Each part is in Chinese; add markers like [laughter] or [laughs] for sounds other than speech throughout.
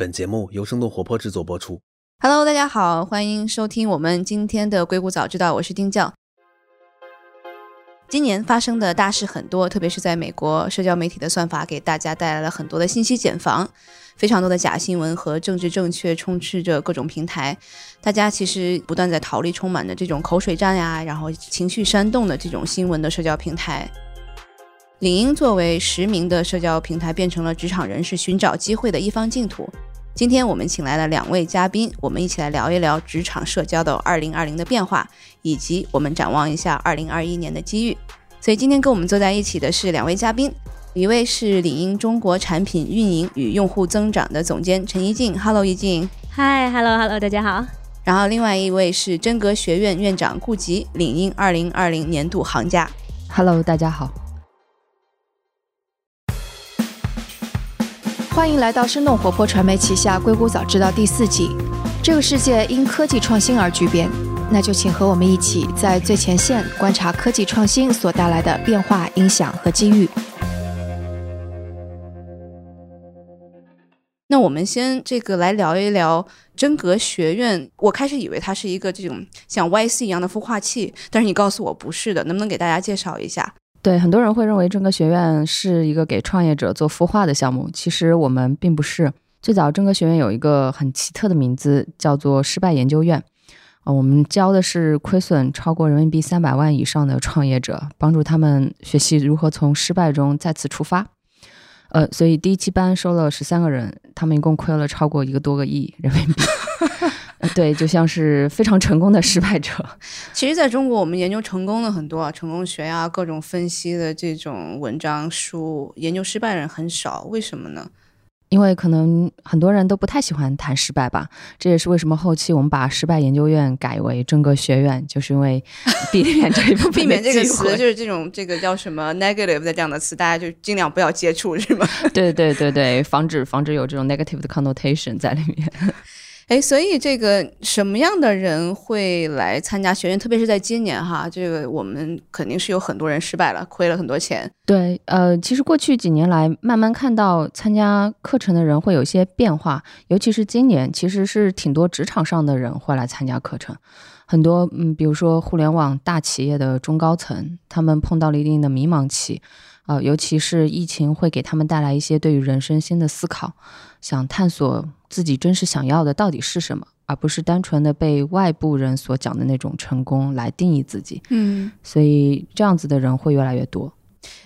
本节目由生动活泼制作播出。Hello，大家好，欢迎收听我们今天的《硅谷早知道》，我是丁教。今年发生的大事很多，特别是在美国，社交媒体的算法给大家带来了很多的信息茧房，非常多的假新闻和政治正确充斥着各种平台。大家其实不断在逃离充满着这种口水战呀，然后情绪煽动的这种新闻的社交平台。领英作为实名的社交平台，变成了职场人士寻找机会的一方净土。今天我们请来了两位嘉宾，我们一起来聊一聊职场社交的二零二零的变化，以及我们展望一下二零二一年的机遇。所以今天跟我们坐在一起的是两位嘉宾，一位是领英中国产品运营与用户增长的总监陈一静，Hello，一静。嗨，Hello Hello，大家好。然后另外一位是真格学院院长顾吉，领英二零二零年度行家。Hello，大家好。欢迎来到生动活泼传媒旗下《硅谷早知道》第四季。这个世界因科技创新而巨变，那就请和我们一起在最前线观察科技创新所带来的变化、影响和机遇。那我们先这个来聊一聊真格学院。我开始以为它是一个这种像 YC 一样的孵化器，但是你告诉我不是的，能不能给大家介绍一下？对，很多人会认为真格学院是一个给创业者做孵化的项目，其实我们并不是。最早真格学院有一个很奇特的名字，叫做失败研究院。呃，我们教的是亏损超过人民币三百万以上的创业者，帮助他们学习如何从失败中再次出发。呃，所以第一期班收了十三个人，他们一共亏了超过一个多个亿人民币。呃对，就像是非常成功的失败者。[laughs] 其实，在中国，我们研究成功的很多啊，成功学呀、各种分析的这种文章书，研究失败人很少，为什么呢？因为可能很多人都不太喜欢谈失败吧，这也是为什么后期我们把失败研究院改为真格学院，就是因为避免这一部分避免这个词，就是这种这个叫什么 negative 的这样的词，大家就尽量不要接触，是吗？[laughs] 对对对对，防止防止有这种 negative 的 connotation 在里面。哎，所以这个什么样的人会来参加学院？特别是在今年哈，这个我们肯定是有很多人失败了，亏了很多钱。对，呃，其实过去几年来，慢慢看到参加课程的人会有一些变化，尤其是今年，其实是挺多职场上的人会来参加课程。很多，嗯，比如说互联网大企业的中高层，他们碰到了一定的迷茫期，呃，尤其是疫情会给他们带来一些对于人生新的思考，想探索自己真实想要的到底是什么，而不是单纯的被外部人所讲的那种成功来定义自己。嗯，所以这样子的人会越来越多。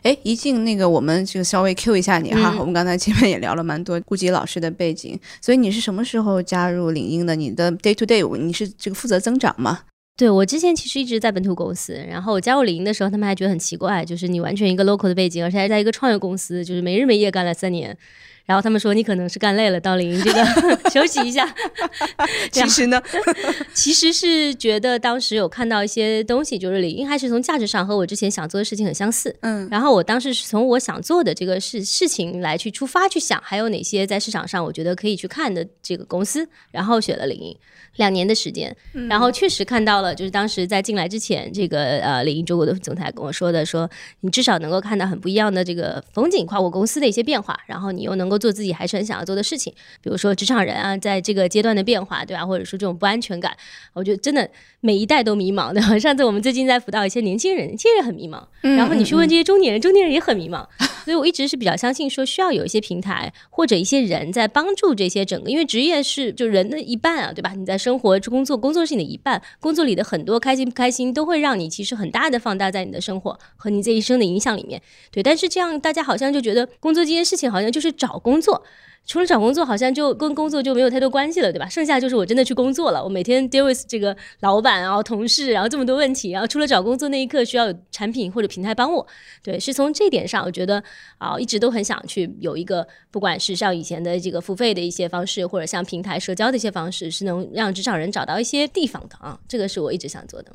哎，一静，那个我们就稍微 Q 一下你哈，嗯我们刚才前面也聊了蛮多顾及老师的背景，所以你是什么时候加入领英的？你的 day to day，你是这个负责增长吗？对我之前其实一直在本土公司，然后我加入领英的时候，他们还觉得很奇怪，就是你完全一个 local 的背景，而且还在一个创业公司，就是没日没夜干了三年。然后他们说你可能是干累了，到领英这个 [laughs] 休息一下。[laughs] 其实呢，[laughs] 其实是觉得当时有看到一些东西，就是领英还是从价值上和我之前想做的事情很相似。嗯然后我当时是从我想做的这个事事情来去出发去想，还有哪些在市场上我觉得可以去看的这个公司，然后选了领英。两年的时间，然后确实看到了，就是当时在进来之前，这个呃领英中国的总裁跟我说的，说你至少能够看到很不一样的这个风景，跨国公司的一些变化，然后你又能够做自己还是很想要做的事情，比如说职场人啊，在这个阶段的变化，对吧？或者说这种不安全感，我觉得真的每一代都迷茫的。[laughs] 上次我们最近在辅导一些年轻人，年轻人很迷茫，然后你去问这些中年人，中年人也很迷茫。所以我一直是比较相信说，需要有一些平台或者一些人在帮助这些整个，因为职业是就人的一半啊，对吧？你在生活、工作、工作是你的一半，工作里的很多开心不开心都会让你其实很大的放大在你的生活和你这一生的影响里面。对，但是这样大家好像就觉得工作这件事情好像就是找工作。除了找工作，好像就跟工作就没有太多关系了，对吧？剩下就是我真的去工作了，我每天 deal with 这个老板，然后同事，然后这么多问题，然后除了找工作那一刻需要有产品或者平台帮我，对，是从这点上，我觉得啊、一直都很想去有一个，不管是像以前的这个付费的一些方式，或者像平台社交的一些方式，是能让职场人找到一些地方的啊，这个是我一直想做的。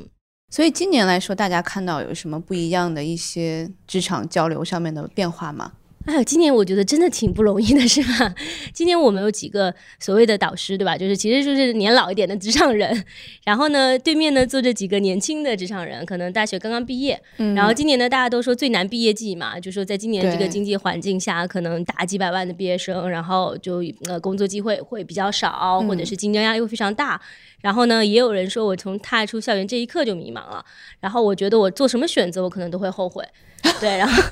所以今年来说，大家看到有什么不一样的一些职场交流上面的变化吗？哎呦，今年我觉得真的挺不容易的，是吧？今年我们有几个所谓的导师，对吧？就是其实就是年老一点的职场人，然后呢，对面呢坐着几个年轻的职场人，可能大学刚刚毕业。嗯。然后今年呢，大家都说最难毕业季嘛，就说在今年这个经济环境下，可能大几百万的毕业生，然后就呃工作机会会比较少，或者是竞争压力会非常大。然后呢，也有人说我从踏出校园这一刻就迷茫了。然后我觉得我做什么选择，我可能都会后悔。[laughs] 对，然后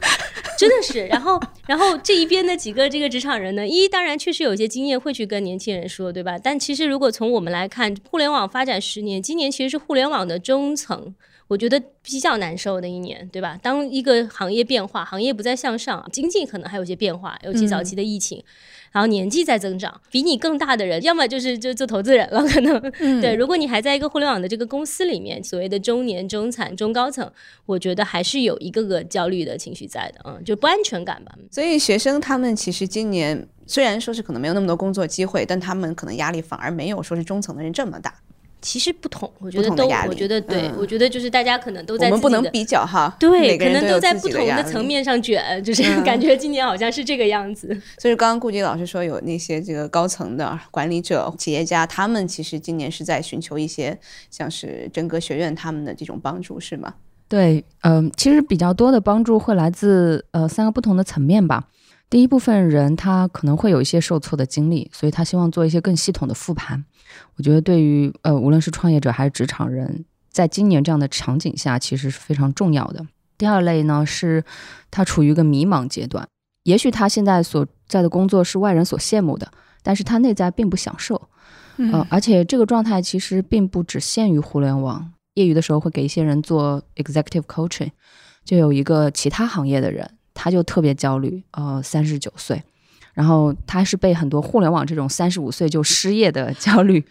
真的是，然后然后这一边的几个这个职场人呢，一当然确实有一些经验会去跟年轻人说，对吧？但其实如果从我们来看，互联网发展十年，今年其实是互联网的中层，我觉得比较难受的一年，对吧？当一个行业变化，行业不再向上，经济可能还有些变化，尤其早期的疫情。然后年纪在增长，比你更大的人，要么就是就做投资人了，可能对。如果你还在一个互联网的这个公司里面，所谓的中年、中产、中高层，我觉得还是有一个个焦虑的情绪在的，嗯，就不安全感吧。所以学生他们其实今年虽然说是可能没有那么多工作机会，但他们可能压力反而没有说是中层的人这么大。其实不同，我觉得都，我觉得对，我觉得就是大家可能都在，我们不能比较哈，对，可能都在不同的层面上卷，[laughs] 就是感觉今年好像是这个样子。所以刚刚顾杰老师说有那些这个高层的管理者、企业家，他们其实今年是在寻求一些像是真格学院他们的这种帮助，是吗？对，嗯，其实比较多的帮助会来自呃三个不同的层面吧。第一部分人他可能会有一些受挫的经历，所以他希望做一些更系统的复盘。我觉得对于呃，无论是创业者还是职场人，在今年这样的场景下，其实是非常重要的。第二类呢，是他处于一个迷茫阶段，也许他现在所在的工作是外人所羡慕的，但是他内在并不享受。嗯，而且这个状态其实并不只限于互联网。业余的时候会给一些人做 executive coaching，就有一个其他行业的人，他就特别焦虑。呃，三十九岁。然后他是被很多互联网这种三十五岁就失业的焦虑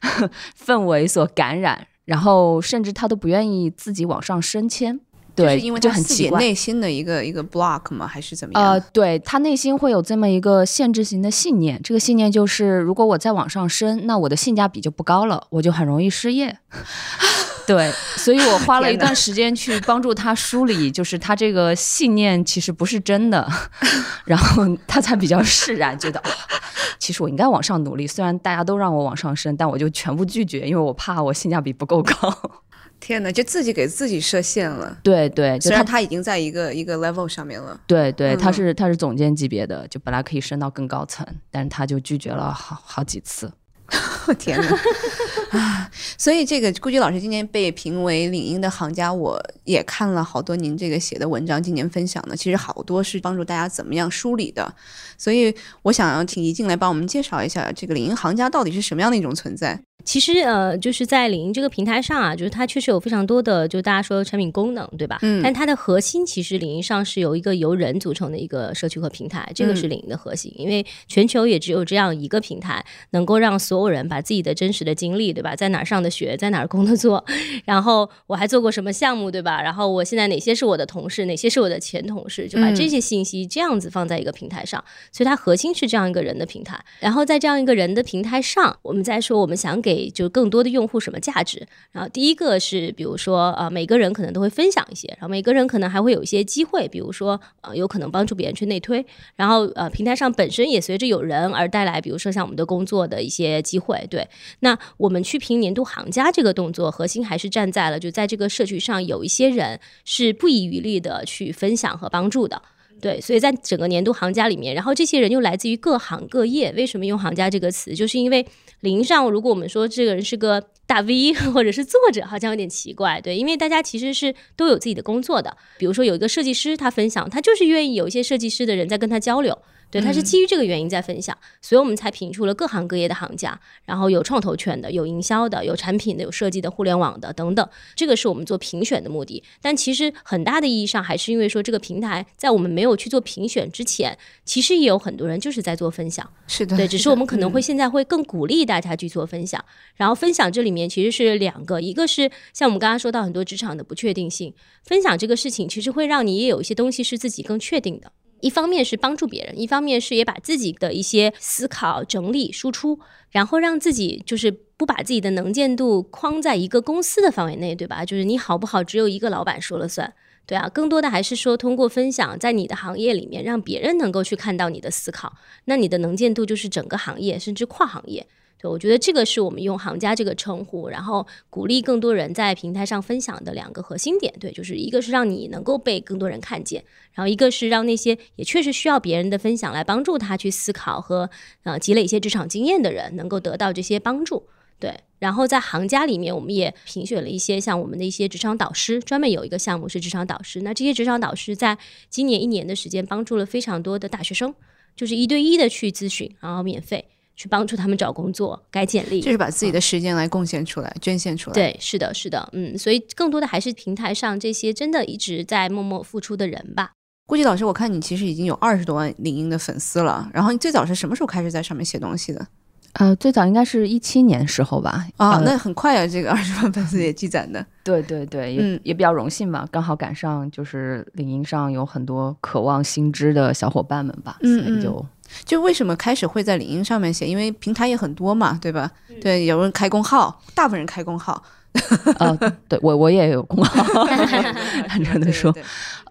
[laughs] 氛围所感染，然后甚至他都不愿意自己往上升迁，对，因为就很奇怪，内心的一个一个 block 吗？还是怎么样？呃，对他内心会有这么一个限制型的信念，这个信念就是，如果我再往上升，那我的性价比就不高了，我就很容易失业。[laughs] 对，所以我花了一段时间去帮助他梳理，就是他这个信念其实不是真的，[laughs] 然后他才比较释然，觉得啊，其实我应该往上努力。虽然大家都让我往上升，但我就全部拒绝，因为我怕我性价比不够高。[laughs] 天哪，就自己给自己设限了。对对，虽然他已经在一个一个 level 上面了。对对，他是他是总监级别的，就本来可以升到更高层，但是他就拒绝了好好几次。我 [laughs] 天哪！[laughs] 啊，所以这个顾居老师今年被评为领英的行家，我也看了好多您这个写的文章，今年分享的，其实好多是帮助大家怎么样梳理的。所以我想要请怡静来帮我们介绍一下这个领英行家到底是什么样的一种存在。其实呃，就是在领英这个平台上啊，就是它确实有非常多的，就大家说产品功能，对吧？嗯。但它的核心其实领英上是由一个由人组成的一个社区和平台，这个是领英的核心。因为全球也只有这样一个平台，能够让所有人把自己的真实的经历，对吧？在哪儿上的学，在哪儿工作，[laughs] 然后我还做过什么项目，对吧？然后我现在哪些是我的同事，哪些是我的前同事，就把这些信息这样子放在一个平台上。所以它核心是这样一个人的平台。然后在这样一个人的平台上，我们再说我们想给就更多的。用户什么价值？然后第一个是，比如说，呃，每个人可能都会分享一些，然后每个人可能还会有一些机会，比如说，呃，有可能帮助别人去内推。然后，呃，平台上本身也随着有人而带来，比如说像我们的工作的一些机会。对，那我们去评年度行家这个动作，核心还是站在了就在这个社区上有一些人是不遗余力的去分享和帮助的。对，所以在整个年度行家里面，然后这些人又来自于各行各业。为什么用行家这个词？就是因为零上，如果我们说这个人是个大 V [laughs] 或者是作者，好像有点奇怪。对，因为大家其实是都有自己的工作的。比如说有一个设计师，他分享，他就是愿意有一些设计师的人在跟他交流。对，它是基于这个原因在分享，所以我们才评出了各行各业的行家，然后有创投圈的，有营销的，有产品的，有设计的，互联网的等等，这个是我们做评选的目的。但其实很大的意义上，还是因为说这个平台在我们没有去做评选之前，其实也有很多人就是在做分享。是的，对，只是我们可能会现在会更鼓励大家去做分享。然后分享这里面其实是两个，一个是像我们刚刚说到很多职场的不确定性，分享这个事情其实会让你也有一些东西是自己更确定的。一方面是帮助别人，一方面是也把自己的一些思考整理输出，然后让自己就是不把自己的能见度框在一个公司的范围内，对吧？就是你好不好，只有一个老板说了算。对啊，更多的还是说通过分享，在你的行业里面，让别人能够去看到你的思考，那你的能见度就是整个行业甚至跨行业。我觉得这个是我们用行家这个称呼，然后鼓励更多人在平台上分享的两个核心点。对，就是一个是让你能够被更多人看见，然后一个是让那些也确实需要别人的分享来帮助他去思考和呃积累一些职场经验的人，能够得到这些帮助。对，然后在行家里面，我们也评选了一些像我们的一些职场导师，专门有一个项目是职场导师。那这些职场导师在今年一年的时间，帮助了非常多的大学生，就是一对一的去咨询，然后免费去帮助他们找工作、改简历，就是把自己的时间来贡献出来、捐献出来。对，是的，是的，嗯，所以更多的还是平台上这些真的一直在默默付出的人吧。估计老师，我看你其实已经有二十多万领英的粉丝了，然后你最早是什么时候开始在上面写东西的？呃，最早应该是一七年时候吧。啊，那很快啊，这个二十万粉丝也积攒的。对对对，也也比较荣幸吧，刚好赶上就是领英上有很多渴望新知的小伙伴们吧，所以就就为什么开始会在领英上面写？因为平台也很多嘛，对吧？对，有人开工号，大部分人开工号。[laughs] [laughs] 呃，对我我也有工号，坦诚的说，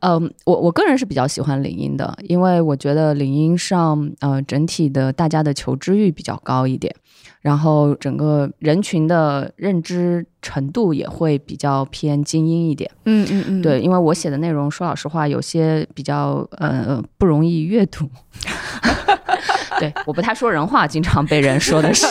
嗯，我我个人是比较喜欢领英的，因为我觉得领英上呃整体的大家的求知欲比较高一点，然后整个人群的认知程度也会比较偏精英一点。嗯嗯嗯，对，因为我写的内容说老实话有些比较呃不容易阅读。[laughs] 对，我不太说人话，经常被人说的是，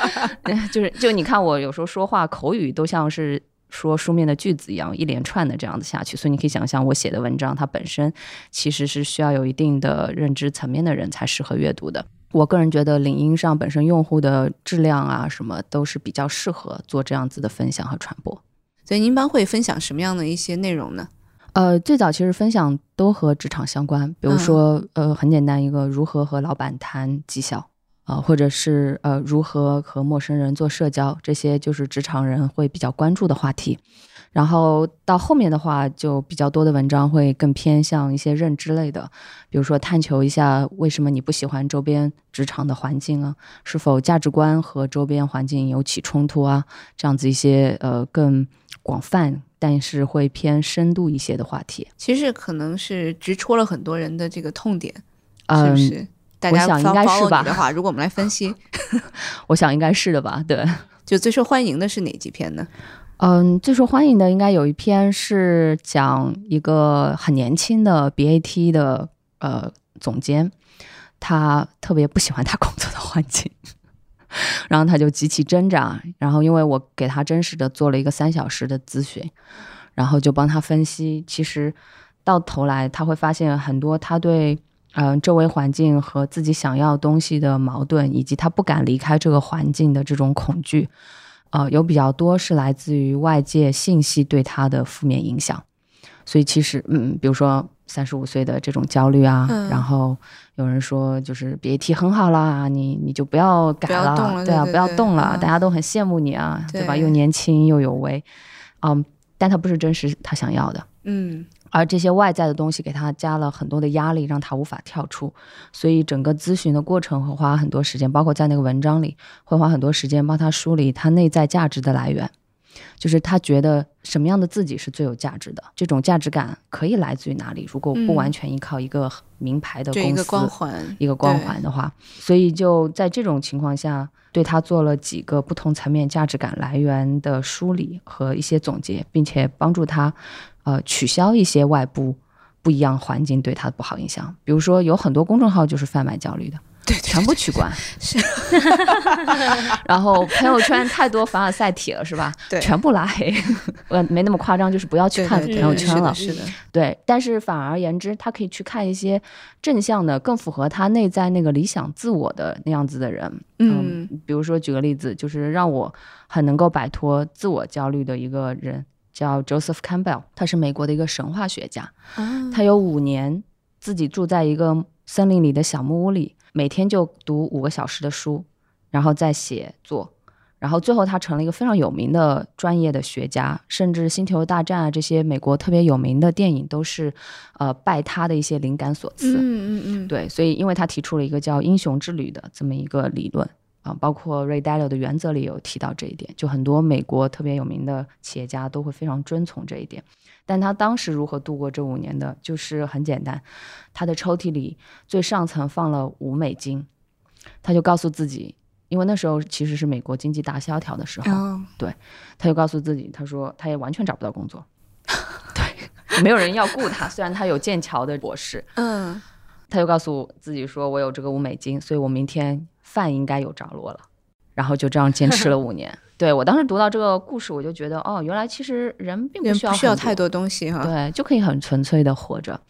[laughs] 就是就你看我有时候说话口语都像是说书面的句子一样，一连串的这样子下去，所以你可以想象我写的文章它本身其实是需要有一定的认知层面的人才适合阅读的。我个人觉得领英上本身用户的质量啊什么都是比较适合做这样子的分享和传播。所以您一般会分享什么样的一些内容呢？呃，最早其实分享都和职场相关，比如说，呃，很简单一个如何和老板谈绩效啊，或者是呃如何和陌生人做社交，这些就是职场人会比较关注的话题。然后到后面的话，就比较多的文章会更偏向一些认知类的，比如说探求一下为什么你不喜欢周边职场的环境啊，是否价值观和周边环境有起冲突啊，这样子一些呃更广泛。但是会偏深度一些的话题，其实可能是直戳了很多人的这个痛点，是不是？大家想应该是吧？的话，如果我们来分析，[laughs] 我想应该是的吧？对，就最受欢迎的是哪几篇呢？嗯，最受欢迎的应该有一篇是讲一个很年轻的 BAT 的呃总监，他特别不喜欢他工作的环境。然后他就极其挣扎，然后因为我给他真实的做了一个三小时的咨询，然后就帮他分析，其实到头来他会发现很多他对嗯周围环境和自己想要东西的矛盾，以及他不敢离开这个环境的这种恐惧，呃，有比较多是来自于外界信息对他的负面影响，所以其实嗯，比如说。三十五岁的这种焦虑啊，然后有人说就是别提很好啦，你你就不要改了，对啊，不要动了，大家都很羡慕你啊，对吧？又年轻又有为，嗯，但他不是真实他想要的，嗯，而这些外在的东西给他加了很多的压力，让他无法跳出，所以整个咨询的过程会花很多时间，包括在那个文章里会花很多时间帮他梳理他内在价值的来源。就是他觉得什么样的自己是最有价值的，这种价值感可以来自于哪里？如果不完全依靠一个名牌的公司，一个光环，一个光环的话，所以就在这种情况下，对他做了几个不同层面价值感来源的梳理和一些总结，并且帮助他，呃，取消一些外部不一样环境对他的不好影响。比如说，有很多公众号就是贩卖焦虑的。对，全部取关。[laughs] 是，[laughs] 然后朋友圈太多凡尔赛体了，是吧？对，全部拉黑。[laughs] 呃，没那么夸张，就是不要去看朋友圈了。是的，对。但是反而言之，他可以去看一些正向的、更符合他内在那个理想自我的那样子的人。嗯，比如说举个例子，就是让我很能够摆脱自我焦虑的一个人，叫 Joseph Campbell，他是美国的一个神话学家。他有五年自己住在一个森林里的小木屋里。每天就读五个小时的书，然后再写作，然后最后他成了一个非常有名的专业的学家，甚至《星球大战》啊这些美国特别有名的电影都是，呃，拜他的一些灵感所赐。嗯嗯嗯，对，所以因为他提出了一个叫“英雄之旅”的这么一个理论，啊，包括 Ray Dalio 的原则里有提到这一点，就很多美国特别有名的企业家都会非常遵从这一点。但他当时如何度过这五年的，就是很简单，他的抽屉里最上层放了五美金，他就告诉自己，因为那时候其实是美国经济大萧条的时候，对，他就告诉自己，他说他也完全找不到工作，[laughs] 对，没有人要雇他，虽然他有剑桥的博士，嗯，他就告诉自己说，我有这个五美金，所以我明天饭应该有着落了，然后就这样坚持了五年。[laughs] 对我当时读到这个故事，我就觉得，哦，原来其实人并不需要不需要太多东西哈。对，就可以很纯粹的活着，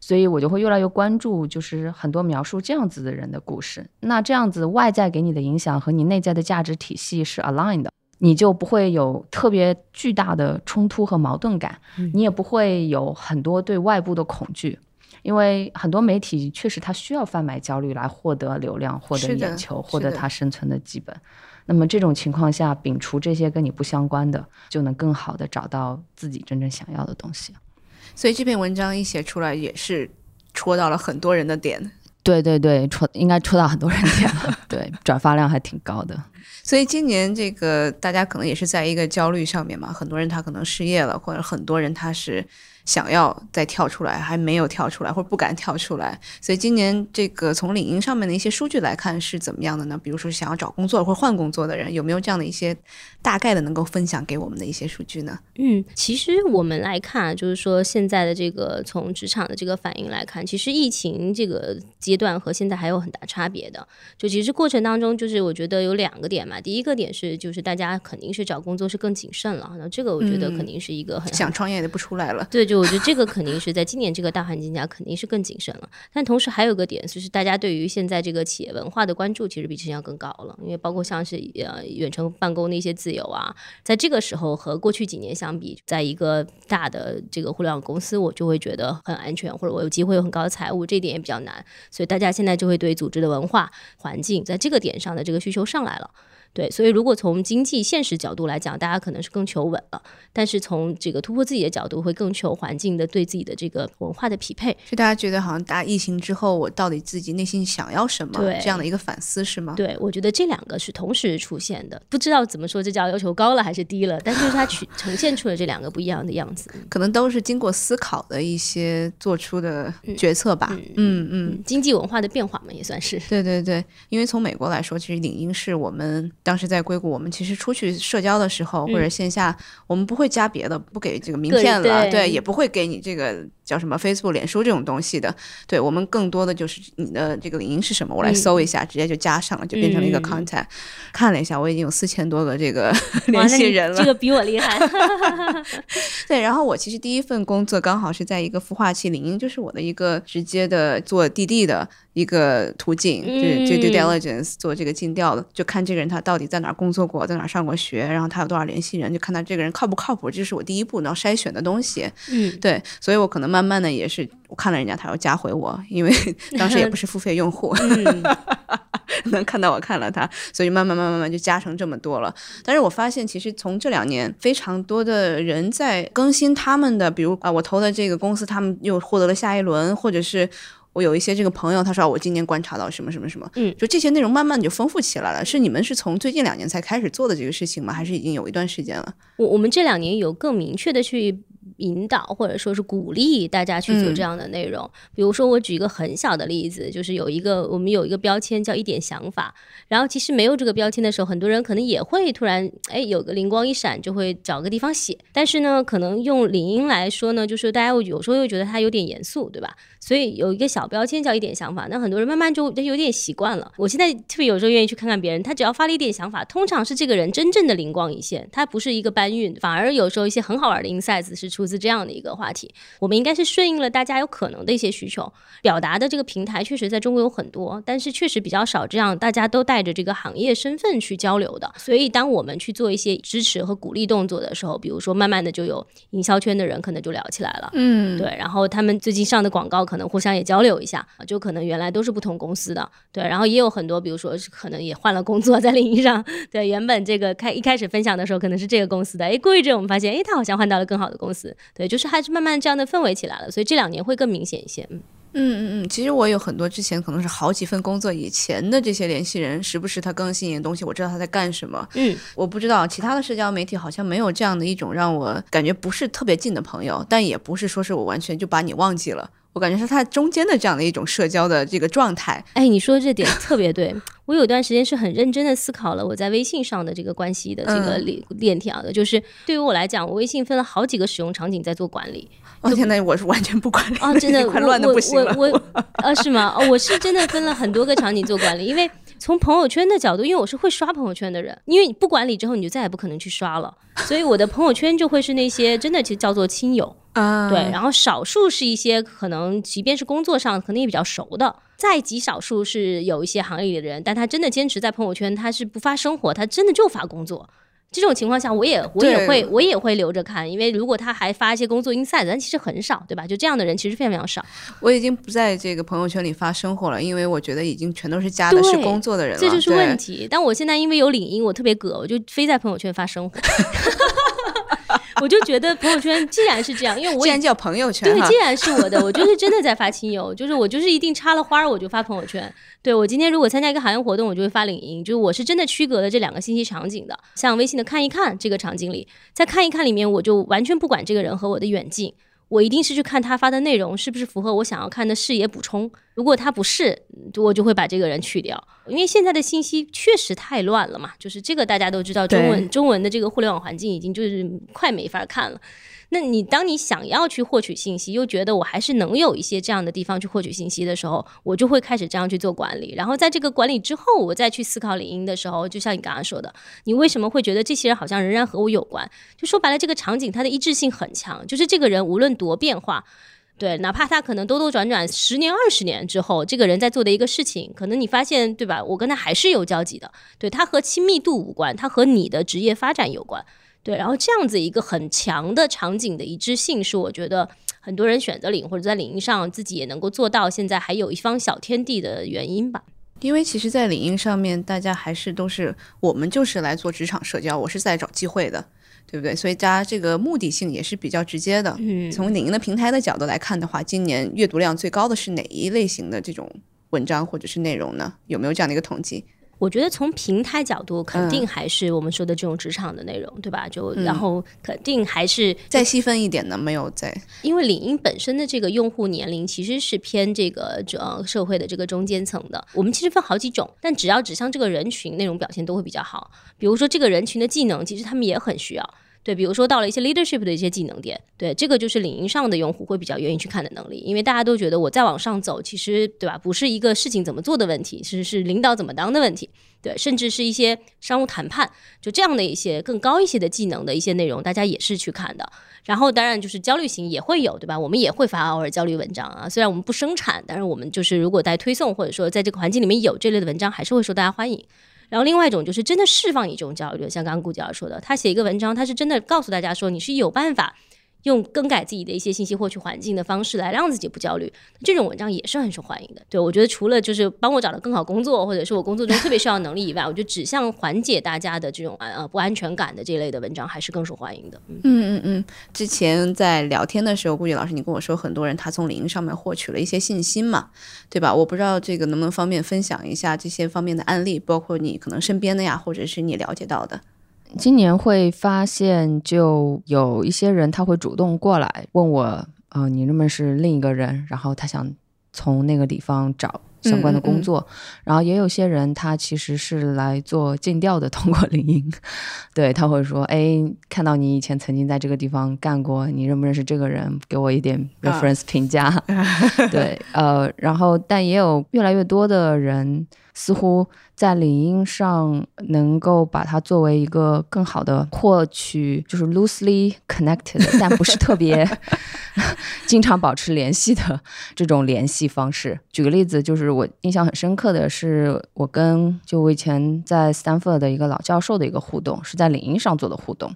所以我就会越来越关注，就是很多描述这样子的人的故事。那这样子外在给你的影响和你内在的价值体系是 align 的，你就不会有特别巨大的冲突和矛盾感，嗯你也不会有很多对外部的恐惧。因为很多媒体确实它需要贩卖焦虑来获得流量、获得眼球、获得的它生存的基本。那么这种情况下，摒除这些跟你不相关的，就能更好的找到自己真正想要的东西。所以这篇文章一写出来，也是戳到了很多人的点。对对对，戳应该戳到很多人点了，[laughs] 对，转发量还挺高的。所以今年这个大家可能也是在一个焦虑上面嘛，很多人他可能失业了，或者很多人他是想要再跳出来，还没有跳出来，或者不敢跳出来。所以今年这个从领英上面的一些数据来看是怎么样的呢？比如说想要找工作或者换工作的人，有没有这样的一些大概的能够分享给我们的一些数据呢？嗯，其实我们来看，就是说现在的这个从职场的这个反应来看，其实疫情这个阶段和现在还有很大差别的。就其实过程当中，就是我觉得有两个点嘛。第一个点是，就是大家肯定是找工作是更谨慎了，那这个我觉得嗯肯定是一个很想创业的不出来了。对，就我觉得这个肯定是在今年这个大环境下，肯定是更谨慎了。但同时还有个点，就是大家对于现在这个企业文化的关注，其实比之前要更高了。因为包括像是呃远程办公的一些自由啊，在这个时候和过去几年相比，在一个大的这个互联网公司，我就会觉得很安全，或者我有机会有很高的财务，这一点也比较难。所以大家现在就会对组织的文化环境，在这个点上的这个需求上来了。对，所以如果从经济现实角度来讲，大家可能是更求稳了，但是从这个突破自己的角度，会更求环境的对自己的这个文化的匹配。就大家觉得好像大家疫情之后，我到底自己内心想要什么？对这样的一个反思是吗？对，我觉得这两个是同时出现的，不知道怎么说，这叫要求高了还是低了，但就是它取 [laughs] 呈现出了这两个不一样的样子。可能都是经过思考的一些做出的决策吧。嗯嗯嗯，经济文化的变化嘛，也算是。对对对，因为从美国来说，其实领英是我们当时在硅谷，我们其实出去社交的时候、或者线下，我们不会加别的，不给这个名片了，对。对，也不会给你这个叫什么 Facebook、脸书这种东西的。对我们更多的就是你的这个领英是什么，我来嗯搜一下，直接就加上了，就变成了一个嗯 contact。看了一下，我已经有四千多个这个 [laughs] 联系人了。这个比我厉害。[laughs] [laughs] 对，然后我其实第一份工作刚好是在一个孵化器，领英就是我的一个直接的做 DD 的一个途径，就是就 due 嗯 diligence 做这个尽调的，就看这个人他到底在哪儿工作过，在哪儿上过学，然后他有多少联系人，就看他这个人靠不靠谱，这是我第一步然后筛选的东西。嗯，对，所以我可能慢慢的也是我看了人家，他要加回我，因为 [laughs] 当时也不是付费用户，嗯 [laughs] 能看到我看了他，所以慢慢慢慢慢慢就加成这么多了。但是我发现，其实从这两年，非常多的人在更新他们的，比如啊，我投的这个公司，他们又获得了下一轮，或者是。我有一些这个朋友，他说啊我今年观察到什么什么什么，嗯就这些内容慢慢就丰富起来了。是你们是从最近两年才开始做的这个事情吗？还是已经有一段时间了？我我们这两年有更明确的去引导或者说是鼓励大家去做这样的内容。比如说，我举一个很小的例子，就是有一个我们有一个标签叫一点想法，然后其实没有这个标签的时候，很多人可能也会突然哎有个灵光一闪，就会找个地方写。但是呢，可能用领英来说呢，就是大家会有时候又觉得它有点严肃，对吧？所以有一个小标签叫一点想法，那很多人慢慢就就有点习惯了。我现在特别有时候愿意去看看别人，他只要发了一点想法，通常是这个人真正的灵光一现，他不是一个搬运，反而有时候一些很好玩的 insights 是出自这样的一个话题。我们应该是顺应了大家有可能的一些需求，表达的这个平台确实在中国有很多，但是确实比较少这样大家都带着这个行业身份去交流的。所以当我们去做一些支持和鼓励动作的时候，比如说慢慢的就有营销圈的人可能就聊起来了。嗯，对，然后他们最近上的广告可能互相也交流一下，就可能原来都是不同公司的，对，然后也有很多，比如说是可能也换了工作在领域上，对，原本这个开一开始分享的时候可能是这个公司的，哎，过一阵我们发现，哎，他好像换到了更好的公司，对，就是还是慢慢这样的氛围起来了，所以这两年会更明显一些，嗯。嗯嗯，其实我有很多之前可能是好几份工作以前的这些联系人，时不时他更新一些东西，我知道他在干什么。嗯，我不知道其他的社交媒体好像没有这样的一种让我感觉不是特别近的朋友，但也不是说是我完全就把你忘记了。我感觉是它中间的这样的一种社交的这个状态。哎，你说这点特别对，[laughs] 我有段时间是很认真的思考了我在微信上的这个关系的这个链链条的，就是对于我来讲，我微信分了好几个使用场景在做管理。哦天呐，我是完全不管理啊，真的，[laughs] 快乱的不行了。[laughs] 我我啊，是吗？哦，我是真的分了很多个场景做管理，因为从朋友圈的角度，因为我是会刷朋友圈的人，因为你不管理之后，你就再也不可能去刷了，所以我的朋友圈就会是那些真的其实叫做亲友。啊，对，然后少数是一些可能，即便是工作上可能也比较熟的，再极少数是有一些行业里的人，但他真的坚持在朋友圈，他是不发生活，他真的就发工作。这种情况下，我也我也会我也会留着看，因为如果他还发一些工作 inside，但其实很少，对吧？就这样的人其实非常非常少。我已经不在这个朋友圈里发生活了，因为我觉得已经全都是加的是工作的人了，这就是问题。但我现在因为有领英，我特别葛，我就非在朋友圈发生活。[laughs] 我就觉得朋友圈既然是这样，因为我既然叫朋友圈，对，既然是我的，我就是真的在发亲友，就是我就是一定插了花儿我就发朋友圈。对我今天如果参加一个行业活动，我就会发领英，就是我是真的区隔了这两个信息场景的。像微信的看一看这个场景里，在看一看里面，我就完全不管这个人和我的远近。我一定是去看他发的内容是不是符合我想要看的视野补充。如果他不是，我就会把这个人去掉。因为现在的信息确实太乱了嘛，就是这个大家都知道，中文中文的这个互联网环境已经就是快没法看了。那你当你想要去获取信息，又觉得我还是能有一些这样的地方去获取信息的时候，我就会开始这样去做管理。然后在这个管理之后，我再去思考领英的时候，就像你刚刚说的，你为什么会觉得这些人好像仍然和我有关？就说白了，这个场景它的一致性很强，就是这个人无论多变化，对，哪怕他可能兜兜转转十年、二十年之后，这个人在做的一个事情，可能你发现，对吧？我跟他还是有交集的。对他和亲密度无关，他和你的职业发展有关。对，然后这样子一个很强的场景的一致性，是我觉得很多人选择领或者在领英上自己也能够做到，现在还有一方小天地的原因吧。因为其实，在领英上面，大家还是都是我们就是来做职场社交，我是在找机会的，对不对？所以大家这个目的性也是比较直接的。嗯，从领英的平台的角度来看的话，今年阅读量最高的是哪一类型的这种文章或者是内容呢？有没有这样的一个统计？我觉得从平台角度，肯定还是我们说的这种职场的内容，对吧？就然后肯定还是再细分一点呢，没有在，因为领英本身的这个用户年龄其实是偏这个呃社会的这个中间层的。我们其实分好几种，但只要指向这个人群，内容表现都会比较好。比如说这个人群的技能，其实他们也很需要。对，比如说到了一些 leadership 的一些技能点，对，这个就是领英上的用户会比较愿意去看的能力，因为大家都觉得我再往上走，其实对吧，不是一个事情怎么做的问题，是是领导怎么当的问题，对，甚至是一些商务谈判，就这样的一些更高一些的技能的一些内容，大家也是去看的。然后当然就是焦虑型也会有，对吧？我们也会发偶尔焦虑文章啊，虽然我们不生产，但是我们就是如果在推送或者说在这个环境里面有这类的文章，还是会受大家欢迎。然后另外一种就是真的释放你这种焦虑，像刚顾姐说的，他写一个文章，他是真的告诉大家说你是有办法。用更改自己的一些信息获取环境的方式来让自己不焦虑，这种文章也是很受欢迎的。对我觉得除了就是帮我找到更好工作，或者是我工作中特别需要能力以外，我觉得指向缓解大家的这种呃不安全感的这类的文章还是更受欢迎的。嗯嗯嗯。之前在聊天的时候，顾姐老师你跟我说，很多人他从领英上面获取了一些信心嘛，对吧？我不知道这个能不能方便分享一下这些方面的案例，包括你可能身边的呀，或者是你了解到的。今年会发现，就有一些人他会主动过来问我，呃，你认不认识另一个人？然后他想从那个地方找相关的工作。然后也有些人他其实是来做尽调的，通过领英，[laughs] 对他会说，哎，看到你以前曾经在这个地方干过，你认不认识这个人？给我一点 reference [laughs] 评价。对，呃，然后但也有越来越多的人。似乎在领英上能够把它作为一个更好的获取，就是 loosely connected，[laughs] 但不是特别经常保持联系的这种联系方式。举个例子，就是我印象很深刻的是，我跟就我以前在 Stanford 的一个老教授的一个互动，是在领英上做的互动。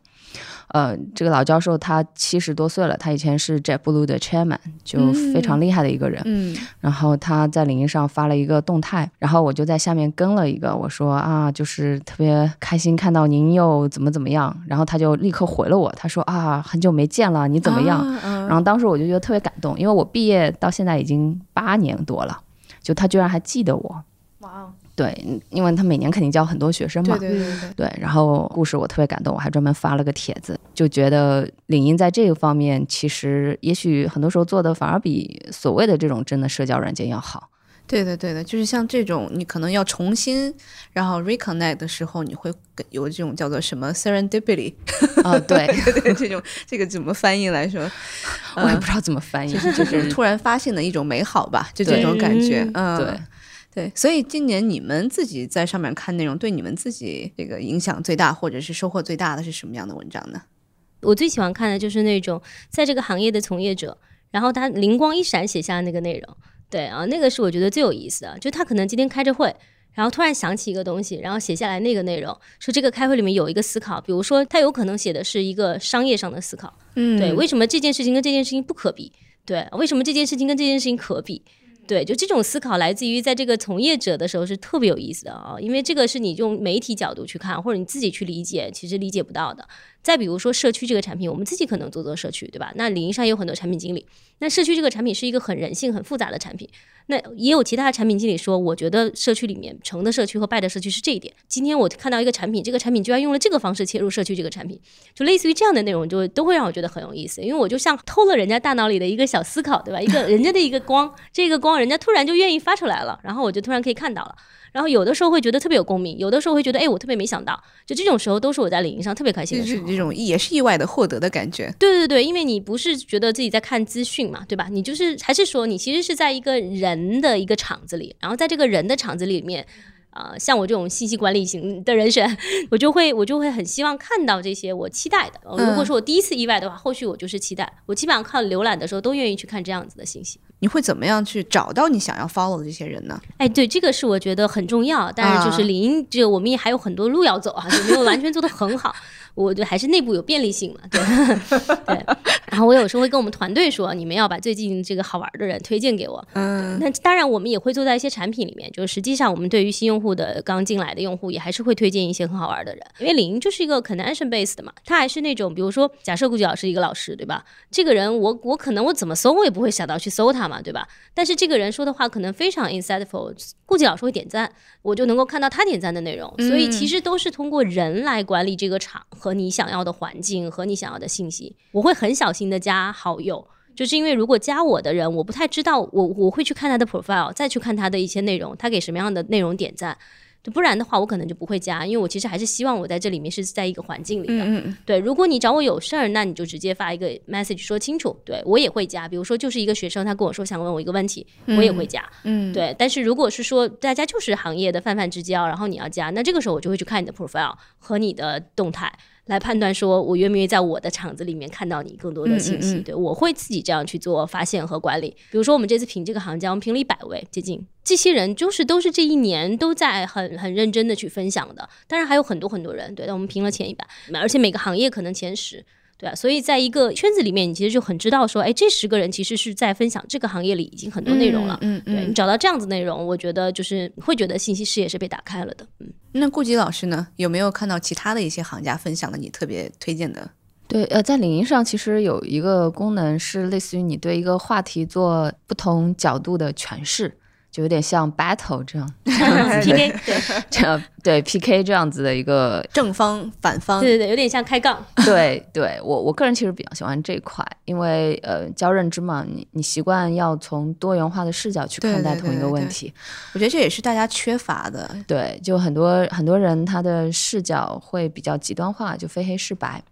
呃，这个老教授他七十多岁了，他以前是 JetBlue 的 Chairman，就非常厉害的一个人。嗯，然后他在领英上发了一个动态，然后我就在。下面跟了一个，我说啊，就是特别开心看到您又怎么怎么样，然后他就立刻回了我，他说啊，很久没见了，你怎么样？啊然后当时我就觉得特别感动，因为我毕业到现在已经八年多了，就他居然还记得我。哇哦，对，因为他每年肯定教很多学生嘛。对对对对，对，然后故事我特别感动，我还专门发了个帖子，就觉得领英在这个方面，其实也许很多时候做的反而比所谓的这种真的社交软件要好。对的，对的，就是像这种你可能要重新然后 reconnect 的时候，你会有这种叫做什么 serendipity，啊、[laughs] 对，对对，这种这个怎么翻译来说？[laughs] 我也不知道怎么翻译，就就是是突然发现的一种美好吧，就这种感觉。嗯嗯，对。对，所以今年你们自己在上面看内容，对你们自己这个影响最大，或者是收获最大的是什么样的文章呢？我最喜欢看的就是那种在这个行业的从业者，然后他灵光一闪写下那个内容，对啊，那个是我觉得最有意思的。就他可能今天开着会，然后突然想起一个东西，然后写下来那个内容，说这个开会里面有一个思考，比如说他有可能写的是一个商业上的思考，嗯对，为什么这件事情跟这件事情不可比？对，为什么这件事情跟这件事情可比？对，就这种思考来自于在这个从业者的时候是特别有意思的啊，因为这个是你用媒体角度去看，或者你自己去理解，其实理解不到的。再比如说社区这个产品，我们自己可能做做社区，对吧？那领英上有很多产品经理，那社区这个产品是一个很人性、很复杂的产品。那也有其他产品经理说，我觉得社区里面成的社区和败的社区是这一点。今天我看到一个产品，这个产品居然用了这个方式切入社区这个产品，就类似于这样的内容，就都会让我觉得很有意思。因为我就像偷了人家大脑里的一个小思考，对吧？一个人家的一个光，这个光人家突然就愿意发出来了，然后我就突然可以看到了。然后有的时候会觉得特别有共鸣，有的时候会觉得，哎，我特别没想到，就这种时候都是我在领域上特别开心就的时候。是这种也是意外的获得的感觉。对对对，因为你不是觉得自己在看资讯嘛，对吧？你就是还是说你其实是在一个人的一个场子里，然后在这个人的场子里面，呃，像我这种信息管理型的人选，[laughs] 我就会我就会很希望看到这些我期待的。呃如果说我第一次意外的话，后续我就是期待。我基本上看浏览的时候都愿意去看这样子的信息。你会怎么样去找到你想要 follow 的这些人呢？哎，对，这个是我觉得很重要，但是就是啊领英这个我们也还有很多路要走啊，就没有完全做得很好。我觉得还是内部有便利性嘛，对 [laughs] 对。然后我有时候会跟我们团队说，你们要把最近这个好玩的人推荐给我。嗯，那当然，我们也会做在一些产品里面，就是实际上我们对于新用户的刚进来的用户，也还是会推荐一些很好玩的人，因为领英就是一个 connection based 的嘛，它还是那种，比如说，假设顾吉老师一个老师，对吧？这个人我我可能我怎么搜我也不会想到去搜他嘛，对吧？但是这个人说的话可能非常 insightful，顾吉老师会点赞，我就能够看到他点赞的内容，所以其实都是通过人来管理这个场和你想要的环境和你想要的信息。我会很小心的加好友，就是因为如果加我的人，我不太知道，我我会去看他的 profile，再去看他的一些内容，他给什么样的内容点赞。就不然的话，我可能就不会加，因为我其实还是希望我在这里面是在一个环境里的。嗯嗯对，如果你找我有事儿，那你就直接发一个 message 说清楚。对我也会加，比如说就是一个学生，他跟我说想问我一个问题，我也会加。嗯，对，但是如果是说大家就是行业的泛泛之交，然后你要加，那这个时候我就会去看你的 profile 和你的动态。来判断说，我愿不愿意在我的场子里面看到你更多的信息？嗯嗯嗯对我会自己这样去做发现和管理。比如说，我们这次评这个行家，我们评了一百位，接近这些人，就是都是这一年都在很很认真的去分享的。当然还有很多很多人，对，但我们评了前一百，而且每个行业可能前十。对啊，所以在一个圈子里面，你其实就很知道说，哎，这十个人其实是在分享这个行业里已经很多内容了。嗯嗯对你找到这样子内容，我觉得就是会觉得信息视野是被打开了的。嗯，那顾吉老师呢？有没有看到其他的一些行家分享的你特别推荐的？对，呃，在领英上其实有一个功能是类似于你对一个话题做不同角度的诠释，就有点像 battle 这样 [laughs] 这样子的 PK 对 [laughs] 这样对 PK 这样子的一个正方、反方？对对对，有点像开杠。对对，我我个人其实比较喜欢这一块，因为呃，教认知嘛，你你习惯要从多元化的视角去看待同一对对对个问题。我觉得这也是大家缺乏的。对，就很多很多人他的视角会比较极端化，就非黑是白。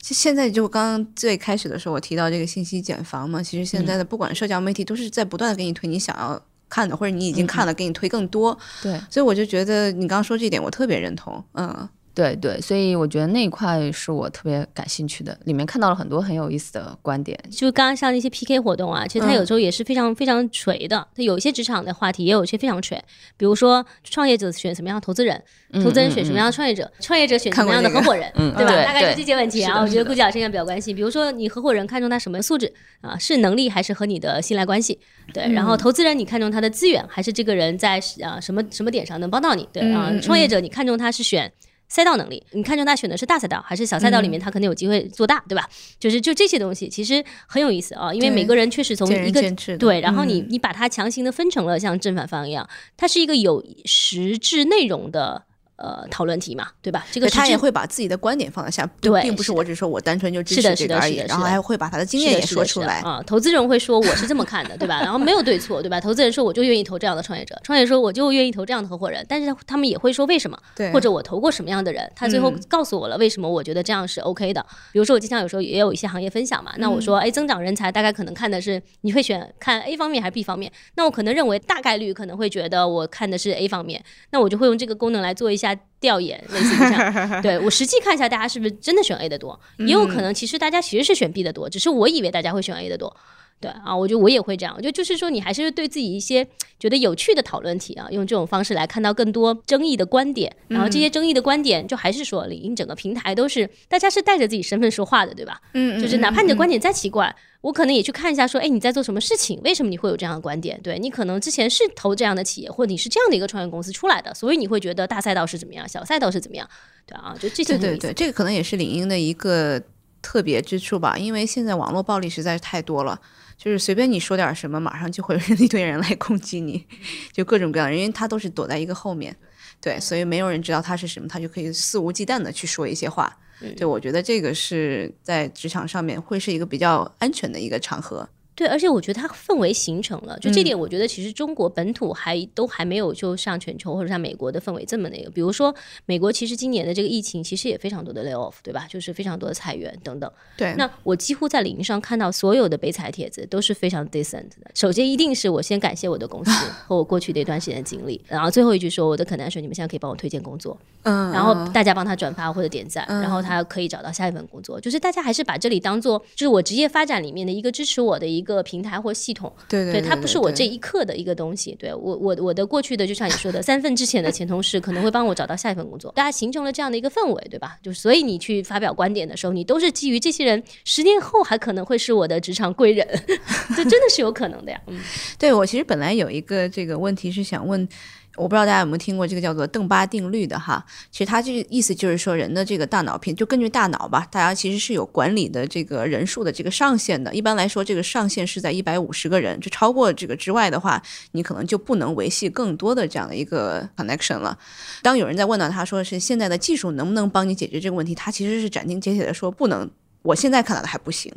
其实现在就刚刚最开始的时候，我提到这个信息茧房嘛，其实现在的不管社交媒体都是在不断的给你推你想要看的，或者你已经看了，给你推更多。对，所以我就觉得你刚刚说这一点，我特别认同。嗯，对对，所以我觉得那一块是我特别感兴趣的，里面看到了很多很有意思的观点。就刚刚像那些 PK 活动啊，其实它有时候也是非常非常锤的。它有一些职场的话题，也有一些非常锤。比如说，创业者选什么样的投资人，投资人选什么样的创业者，创业者选什么样的合伙人，对吧？大概是这些问题啊。我觉得顾老师应该比较关心。比如说，你合伙人看中他什么素质啊？是能力还是和你的信赖关系？对。然后投资人你看中他的资源，还是这个人在啊什么什么点上能帮到你？对啊。创业者你看中他是选。赛道能力，你看中他选的是大赛道还是小赛道？里面他可能有机会做大，对吧？就是就这些东西，其实很有意思啊。因为每个人确实从一个对，然后你你把它强行的分成了像正反方一样，它是一个有实质内容的。呃，讨论题嘛，对吧？这个他也会把自己的观点放在下，对，并不是我只说我单纯就支持这个而已，然后还会把他的经验也说出来啊。投资人会说我是这么看的，对吧？然后没有对错，对吧？投资人说我就愿意投这样的创业者，创业说我就愿意投这样的合伙人，但是他们也会说为什么，对，或者我投过什么样的人，他最后告诉我了为什么我觉得这样是 OK 的。比如说我经常有时候也有一些行业分享嘛，那我说哎，增长人才大概可能看的是你会选看 A 方面还是 B 方面？那我可能认为大概率可能会觉得我看的是 A 方面，那我就会用这个功能来做一下。调研类似这样，[laughs] 对我实际看一下，大家是不是真的选 A 的多？也有可能，其实大家其实是选 B 的多，只是我以为大家会选 A 的多。对啊，我觉得我也会这样。我觉得就是说，你还是对自己一些觉得有趣的讨论题啊，用这种方式来看到更多争议的观点。然后这些争议的观点，就还是说，领英整个平台都是大家是带着自己身份说话的，对吧？嗯，就是哪怕你的观点再奇怪。我可能也去看一下，说，哎，你在做什么事情？为什么你会有这样的观点？对你可能之前是投这样的企业，或者你是这样的一个创业公司出来的，所以你会觉得大赛道是怎么样，小赛道是怎么样？对啊，就这些。对对对，这个可能也是领英的一个特别之处吧，因为现在网络暴力实在是太多了，就是随便你说点什么，马上就会有一堆人来攻击你，就各种各样的人，因为他都是躲在一个后面，对，所以没有人知道他是什么，他就可以肆无忌惮的去说一些话。对，我觉得这个是在职场上面会是一个比较安全的一个场合。对，而且我觉得它氛围形成了，就这点，我觉得其实中国本土还都还没有就像全球或者像美国的氛围这么那个。比如说，美国其实今年的这个疫情其实也非常多的 lay off，对吧？就是非常多的裁员等等。对。那我几乎在领域上看到所有的被裁帖子都是非常 decent 的。首先，一定是我先感谢我的公司 [laughs] 和我过去的一段时间的经历，然后最后一句说我的可能说你们现在可以帮我推荐工作，嗯，然后大家帮他转发或者点赞，然后他可以找到下一份工作。就是大家还是把这里当做就是我职业发展里面的一个支持我的一个平台或。系统对对，它不是我这一刻的一个东西。对我我我的过去的，就像你说的，三份之前的前同事可能会帮我找到下一份工作，大家形成了这样的一个氛围，对吧？就所以你去发表观点的时候，你都是基于这些人十年后还可能会是我的职场贵人，[laughs] 这真的是有可能的呀。嗯，对我其实本来有一个这个问题是想问。我不知道大家有没有听过这个叫做邓巴定律的哈，其实它这个意思就是说人的这个大脑片就根据大脑吧，大家其实是有管理的这个人数的这个上限的。一般来说，这个上限是在一百五十个人，就超过这个之外的话，你可能就不能维系更多的这样的一个 connection 了。当有人在问到他说是现在的技术能不能帮你解决这个问题，他其实是斩钉截铁的说不能，我现在看到的还不行。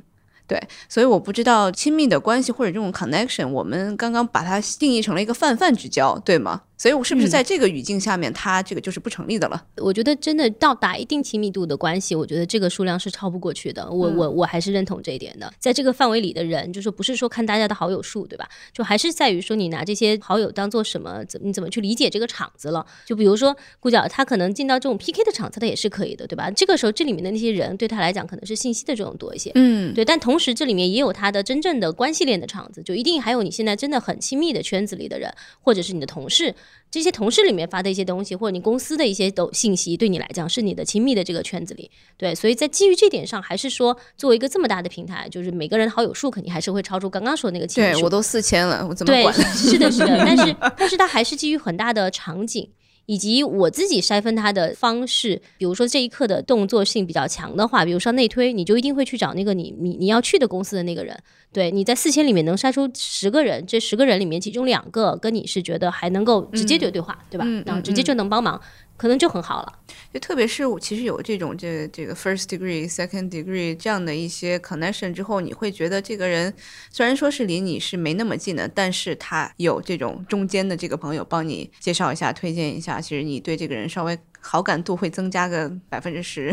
对，所以我不知道亲密的关系或者这种 connection，我们刚刚把它定义成了一个泛泛之交，对吗？所以，我是不是在这个语境下面，它这个就是不成立的了？我觉得真的到达一定亲密度的关系，我觉得这个数量是超不过去的。我我我还是认同这一点的。在这个范围里的人，就是不是说看大家的好友数，对吧？就还是在于说你拿这些好友当做什么？怎你怎么去理解这个场子了？就比如说顾角，他可能进到这种 PK 的场子，他也是可以的，对吧？这个时候这里面的那些人对他来讲可能是信息的这种多一些，嗯，对。但同时这里面也有他的真正的关系链的场子，就一定还有你现在真的很亲密的圈子里的人，或者是你的同事。这些同事里面发的一些东西，或者你公司的一些都信息，对你来讲是你的亲密的这个圈子里，对，所以在基于这点上，还是说作为一个这么大的平台，就是每个人好友数肯定还是会超出刚刚说的那个亲密对我都四千了，我怎么管？是的，是的，但是但是它还是基于很大的场景。以及我自己筛分它的方式，比如说这一刻的动作性比较强的话，比如说内推，你就一定会去找那个你你你要去的公司的那个人。对，你在四千里面能筛出十个人，这十个人里面其中两个跟你是觉得还能够直接就对话，对吧？然后直接就能帮忙。可能就很好了，就特别是我其实有这种这这个 first degree、second degree 这样的一些 connection 之后，你会觉得这个人虽然说是离你是没那么近的，但是他有这种中间的这个朋友帮你介绍一下、推荐一下，其实你对这个人稍微好感度会增加个百分之十，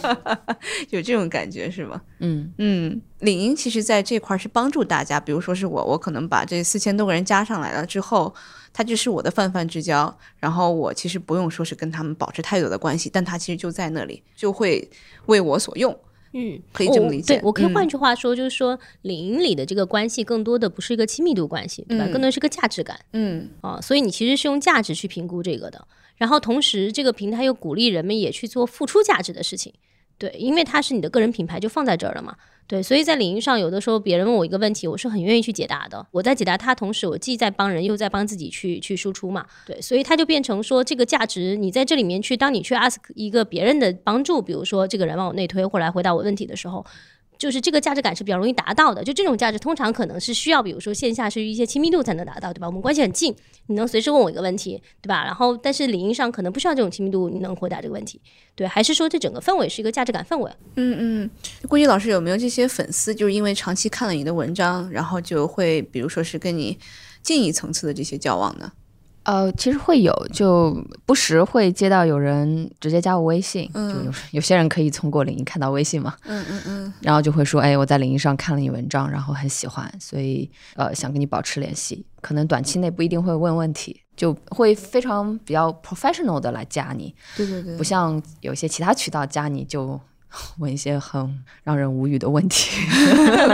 [laughs] 有这种感觉是吗？嗯嗯，领英其实在这块儿是帮助大家，比如说是我，我可能把这四千多个人加上来了之后，他就是我的泛泛之交，然后我其实不用说是跟他们保持太多的关系，但他其实就在那里，就会为我所用。嗯，可以这么理解对我可以嗯换句话说，就是说领英里的这个关系更多的不是一个亲密度关系，对吧？嗯更多是个价值感嗯啊，所以你其实是用价值去评估这个的。然后同时，这个平台又鼓励人们也去做付出价值的事情，对，因为它是你的个人品牌就放在这儿了嘛。对，所以在领域上，有的时候别人问我一个问题，我是很愿意去解答的。我在解答他同时，我既在帮人，又在帮自己去去输出嘛。对，所以它就变成说，这个价值你在这里面去，当你去 ask 一个别人的帮助，比如说这个人往我内推或来回答我问题的时候，就是这个价值感是比较容易达到的。就这种价值，通常可能是需要，比如说线下是一些亲密度才能达到，对吧？我们关系很近，你能随时问我一个问题，对吧？然后，但是领英上可能不需要这种亲密度，你能回答这个问题，对？还是说这整个氛围是一个价值感氛围？嗯嗯，郭毅老师有没有这些粉丝，就是因为长期看了你的文章，然后就会比如说是跟你近一层次的这些交往呢？呃，其实会有，就不时会接到有人直接加我微信，嗯。就有有些人可以通过领英看到微信嘛，嗯嗯嗯。然后就会说，哎，我在领英上看了你文章，然后很喜欢，所以呃想跟你保持联系。可能短期内不一定会问问题，就会非常比较 professional 的来加你，对对对。不像有些其他渠道加你就 [laughs] 问一些很让人无语的问题，[laughs]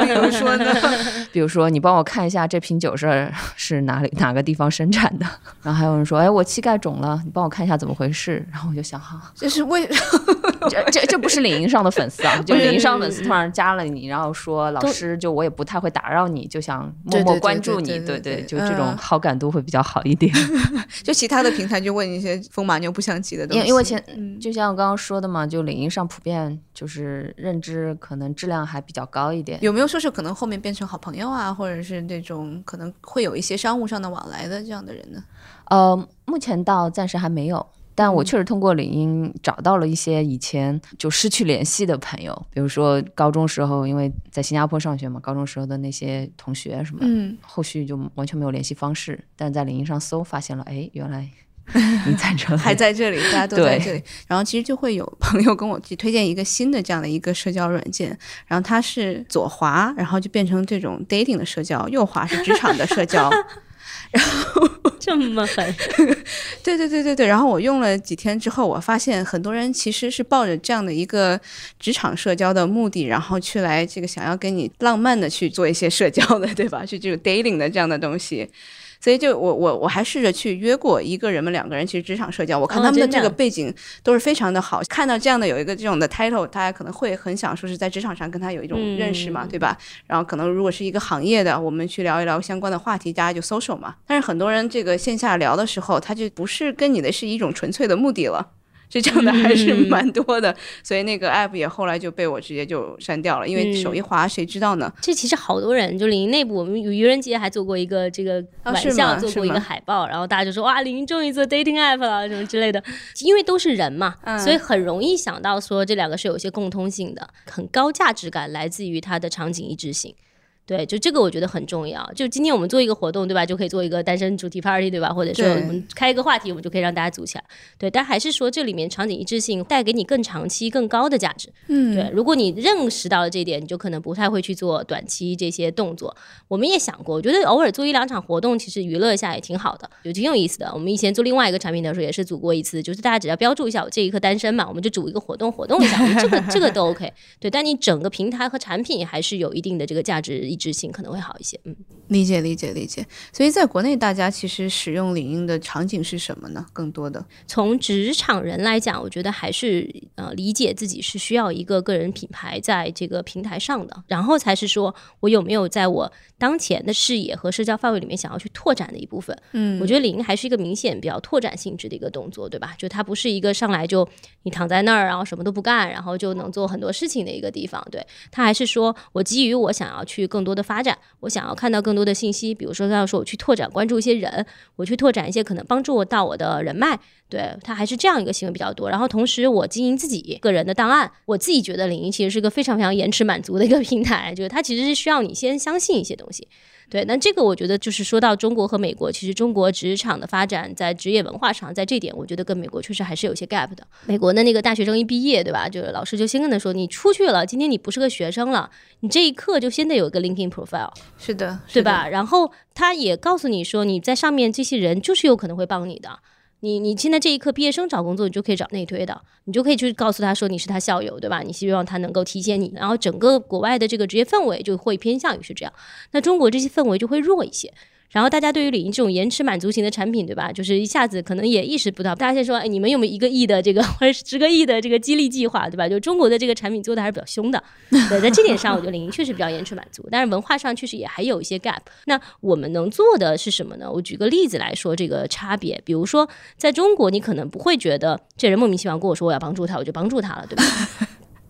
比如说呢？[laughs] 比如说你帮我看一下这瓶酒是是哪里哪个地方生产的，然后还有人说，哎，我膝盖肿了，你帮我看一下怎么回事，然后我就想，哈，这是为 [laughs] 这这这不是领英上的粉丝啊，[laughs] 就是领英上粉丝突然加了你，然后说老师，就我也不太会打扰你，就想默默关注你，对对就这种嗯好感度会比较好一点。[laughs] 就其他的平台就问一些风马牛不相及的东西，因为因为前嗯就像我刚刚说的嘛，就领英上普遍就是认知可能质量还比较高一点。有没有说是可能后面变成好朋友啊，或者是那种可能会有一些商务上的往来的这样的人呢？呃，目前到暂时还没有。但我嗯确实通过领英找到了一些以前就失去联系的朋友，比如说高中时候因为在新加坡上学嘛，高中时候的那些同学什么，嗯，后续就完全没有联系方式，但在领英上搜发现了，哎，原来 [laughs] 你在这里，还在这里，大家都在这里。然后其实就会有朋友跟我去推荐一个新的这样的一个社交软件，然后它是左滑，然后就变成这种 dating 的社交，右滑是职场的社交。这么狠？[laughs] 对对对对对，然后我用了几天之后，我发现很多人其实是抱着这样的一个职场社交的目的，然后去来这个想要跟你浪漫的去做一些社交的，对吧？去这种 dating 的这样的东西。所以就我我我还试着去约过一个人们两个人，其实职场社交，我看哦他们的这个背景都是非常的好。看到这样的有一个这种的 title，大家可能会很想说是在职场上跟他有一种认识嘛，嗯对吧？然后可能如果是一个行业的，我们去聊一聊相关的话题，大家就 social 嘛。但是很多人这个线下聊的时候，他就不是跟你的是一种纯粹的目的了。是这样的，还是嗯蛮多的，所以那个 app 也后来就被我直接就删掉了，因为嗯手一滑，谁知道呢？这其实好多人，就领英内部，我们愚人节还做过一个这个玩笑，做过一个海报，然后大家就说哇，领英终于做 dating app 了，什么之类的。因为都是人嘛，嗯所以很容易想到说这两个是有一些共通性的，很高价值感来自于它的场景一致性。对，就这个我觉得很重要。就今天我们做一个活动，对吧？就可以做一个单身主题 party，对吧？或者说我们开一个话题，我们就可以让大家组起来。对，但还是说这里面场景一致性带给你更长期、更高的价值。嗯对，如果你认识到了这一点，你就可能不太会去做短期这些动作。我们也想过，我觉得偶尔做一两场活动，其实娱乐一下也挺好的，就挺有意思的。我们以前做另外一个产品的时候，也是组过一次，就是大家只要标注一下我这一刻单身嘛，我们就组一个活动活动一下，这个这个都 OK。对，但你整个平台和产品还是有一定的这个价值一致性，可能会好一些。嗯，理解理解理解。所以在国内，大家其实使用领英的场景是什么呢？更多的，从职场人来讲，我觉得还是呃理解自己是需要一个个人品牌在这个平台上的，然后才是说我有没有在我当前的视野和社交范围里面想要去拓展的一部分。嗯我觉得领英还是一个明显比较拓展性质的一个动作，对吧？就它不是一个上来就你躺在那儿，然后什么都不干，然后就能做很多事情的一个地方。对，它还是说我基于我想要去更多的发展，我想要看到更多的信息，比如说他要说我去拓展关注一些人，我去拓展一些可能帮助我到我的人脉。对，他还是这样一个行为比较多。然后同时，我经营自己个人的档案，我自己觉得领英其实是个非常非常延迟满足的一个平台，就是它其实是需要你先相信一些东西。对，那这个我觉得就是说到中国和美国，其实中国职场的发展在职业文化上，在这点我觉得跟美国确实还是有些 gap 的。美国的那个大学生一毕业，对吧？就是老师就先跟他说，你出去了，今天你不是个学生了，你这一刻就先得有一个 LinkedIn profile，是的，对吧？然后他也告诉你说，你在上面这些人就是有可能会帮你的。你你现在这一刻毕业生找工作，你就可以找内推的，你就可以去告诉他说你是他校友，对吧？你希望他能够提携你，然后整个国外的这个职业氛围就会偏向于是这样，那中国这些氛围就会弱一些。然后大家对于李宁这种延迟满足型的产品，对吧？就是一下子可能也意识不到。大家先说，哎，你们有没有一个亿的这个或者十个亿的这个激励计划，对吧？就中国的这个产品做的还是比较凶的。[laughs] 对，在这点上，我觉得李宁确实比较延迟满足，但是文化上确实也还有一些 gap。那我们能做的是什么呢？我举个例子来说这个差别。比如说，在中国，你可能不会觉得这人莫名其妙跟我说我要帮助他，我就帮助他了，对吧？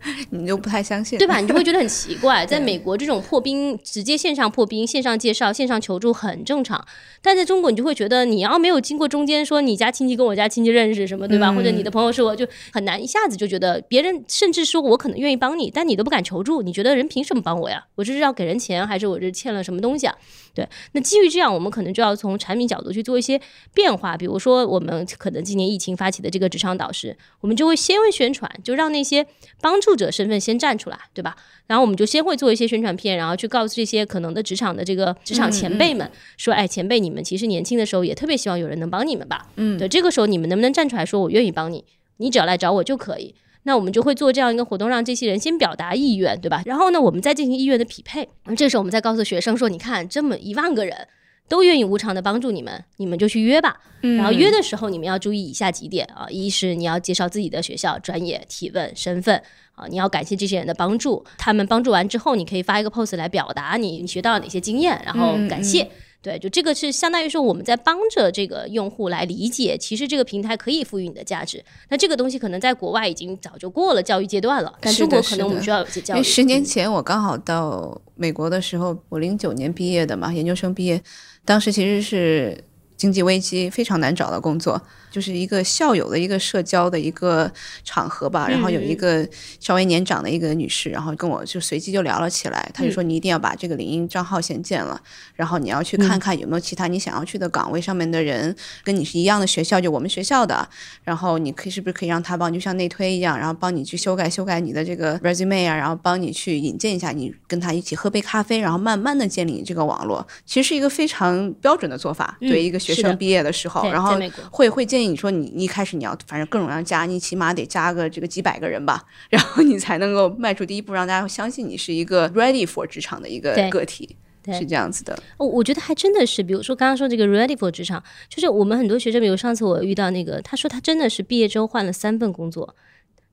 [laughs] 你就不太相信，对吧？你就会觉得很奇怪。[laughs] 在美国，这种破冰直接线上破冰、线上介绍、线上求助很正常，但在中国，你就会觉得你要没有经过中间说你家亲戚跟我家亲戚认识什么，对吧？或者你的朋友是我就很难一下子就觉得别人甚至说我可能愿意帮你，但你都不敢求助，你觉得人凭什么帮我呀？我这是要给人钱，还是我这欠了什么东西啊？对，那基于这样，我们可能就要从产品角度去做一些变化。比如说，我们可能今年疫情发起的这个职场导师，我们就会先会宣传，就让那些帮助者身份先站出来，对吧？然后我们就先会做一些宣传片，然后去告诉这些可能的职场的这个职场前辈们，说，哎，前辈，你们其实年轻的时候也特别希望有人能帮你们吧？嗯，对，这个时候你们能不能站出来说，我愿意帮你，你只要来找我就可以。那我们就会做这样一个活动，让这些人先表达意愿，对吧？然后呢，我们再进行意愿的匹配。这时候我们再告诉学生说：“你看，这么一万个人都愿意无偿的帮助你们，你们就去约吧。然后约的时候，你们要注意以下几点啊：一是你要介绍自己的学校、专业、提问、身份啊，你要感谢这些人的帮助。他们帮助完之后，你可以发一个 post 来表达你你学到了哪些经验，然后感谢。”对，就这个是相当于说我们在帮着这个用户来理解，其实这个平台可以赋予你的价值。那这个东西可能在国外已经早就过了教育阶段了，但中国可能我们需要有些教育。十年前我刚好到美国的时候，我零九年毕业的嘛，研究生毕业，当时其实是经济危机，非常难找到工作。就是一个校友的一个社交的一个场合吧，然后有一个稍微年长的一个女士，然后跟我就随机就聊了起来。她就说：“你一定要把这个领英账号先建了，然后你要去看看有没有其他你想要去的岗位上面的人跟你是一样的学校，就我们学校的。然后你可以是不是可以让他帮，就像内推一样，然后帮你去修改修改你的这个 resume 啊，然后帮你去引荐一下，你跟他一起喝杯咖啡，然后慢慢的建立你这个网络。其实是一个非常标准的做法，对一个学生毕业的时候，然后会会建议。你说你一开始你要反正各种各样加，你起码得加个这个几百个人吧，[laughs] 然后你才能够迈出第一步，让大家相信你是一个 ready for 职场的一个个体，是这样子的。我，我觉得还真的是，比如说刚刚说这个 ready for 职场，就是我们很多学生，比如上次我遇到那个，他说他真的是毕业之后换了三份工作，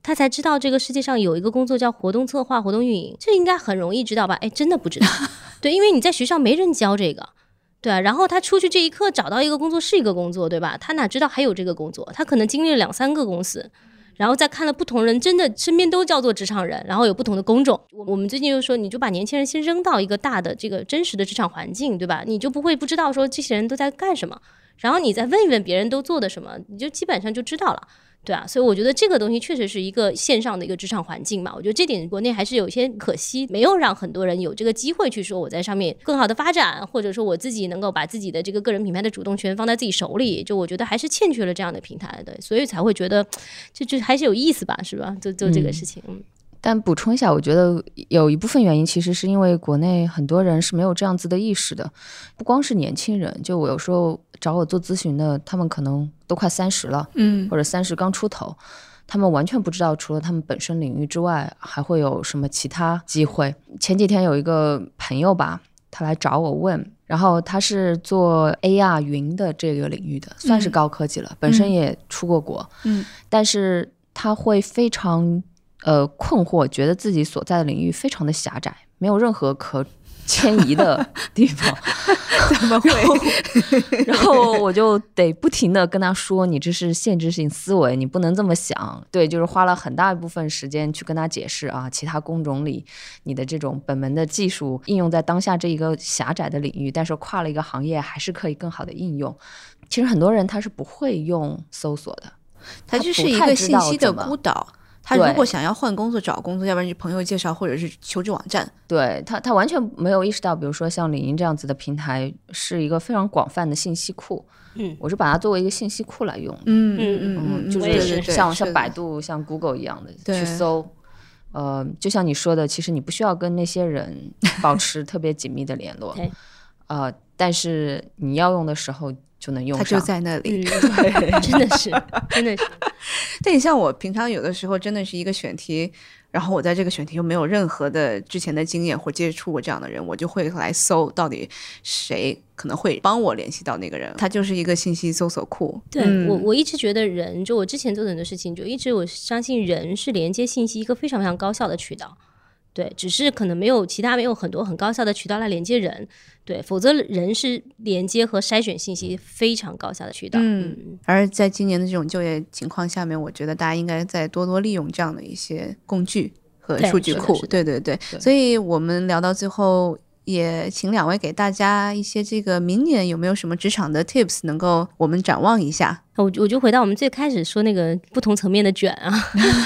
他才知道这个世界上有一个工作叫活动策划、活动运营，这应该很容易知道吧？哎，真的不知道，[laughs] 对，因为你在学校没人教这个。对啊，然后他出去这一刻找到一个工作是一个工作，对吧？他哪知道还有这个工作？他可能经历了两三个公司，然后再看了不同人，真的身边都叫做职场人，然后有不同的工种。我我们最近就说，你就把年轻人先扔到一个大的这个真实的职场环境，对吧？你就不会不知道说这些人都在干什么，然后你再问一问别人都做的什么，你就基本上就知道了。对啊，所以我觉得这个东西确实是一个线上的一个职场环境嘛。我觉得这点国内还是有些可惜，没有让很多人有这个机会去说我在上面更好的发展，或者说我自己能够把自己的这个个人品牌的主动权放在自己手里。就我觉得还是欠缺了这样的平台的，所以才会觉得就就还是有意思吧，是吧？就做这个事情。但补充一下，我觉得有一部分原因其实是因为国内很多人是没有这样子的意识的，不光是年轻人，就我有时候找我做咨询的，他们可能都快三十了，嗯，或者三十刚出头，他们完全不知道除了他们本身领域之外，还会有什么其他机会。前几天有一个朋友吧，他来找我问，然后他是做 AR 云的这个领域的，算是高科技了，本身也出过国，嗯，但是他会非常。呃，困惑，觉得自己所在的领域非常的狭窄，没有任何可 [laughs] 迁移的地方。[laughs] 怎么会？[laughs] 然后我就得不停的跟他说：“你这是限制性思维，你不能这么想。”对，就是花了很大一部分时间去跟他解释啊，其他工种里你的这种本门的技术应用在当下这一个狭窄的领域，但是跨了一个行业还是可以更好的应用。其实很多人他是不会用搜索的，他就是一个信息的孤岛。他如果想要换工作、找工作，要不然就朋友介绍，或者是求职网站。对他，他完全没有意识到，比如说像领英这样子的平台是一个非常广泛的信息库。嗯我是把它作为一个信息库来用的。嗯嗯，就是是像像百度、像 Google 一样的去搜。呃，就像你说的，其实你不需要跟那些人保 [laughs] 持特别紧密的联络，呃，但是你要用的时候就能用他上。就在那里。[laughs] 嗯，真的是，真的是，但你像我平常有的时候真的是一个选题，然后我在这个选题又没有任何的之前的经验或接触过这样的人，我就会来搜到底谁可能会帮我联系到那个人。他就是一个信息搜索库。对、嗯我，我一直觉得人，就我之前做的很多事情，就一直我相信人是连接信息一个非常非常高效的渠道。对，只是可能没有其他没有很多很高效的渠道来连接人，对，否则人是连接和筛选信息非常高效的渠道。嗯嗯，而在今年的这种就业情况下面，我觉得大家应该再多多利用这样的一些工具和数据库。对对，对所以我们聊到最后。也请两位给大家一些这个明年有没有什么职场的 tips 能够我们展望一下？我我就回到我们最开始说那个不同层面的卷啊，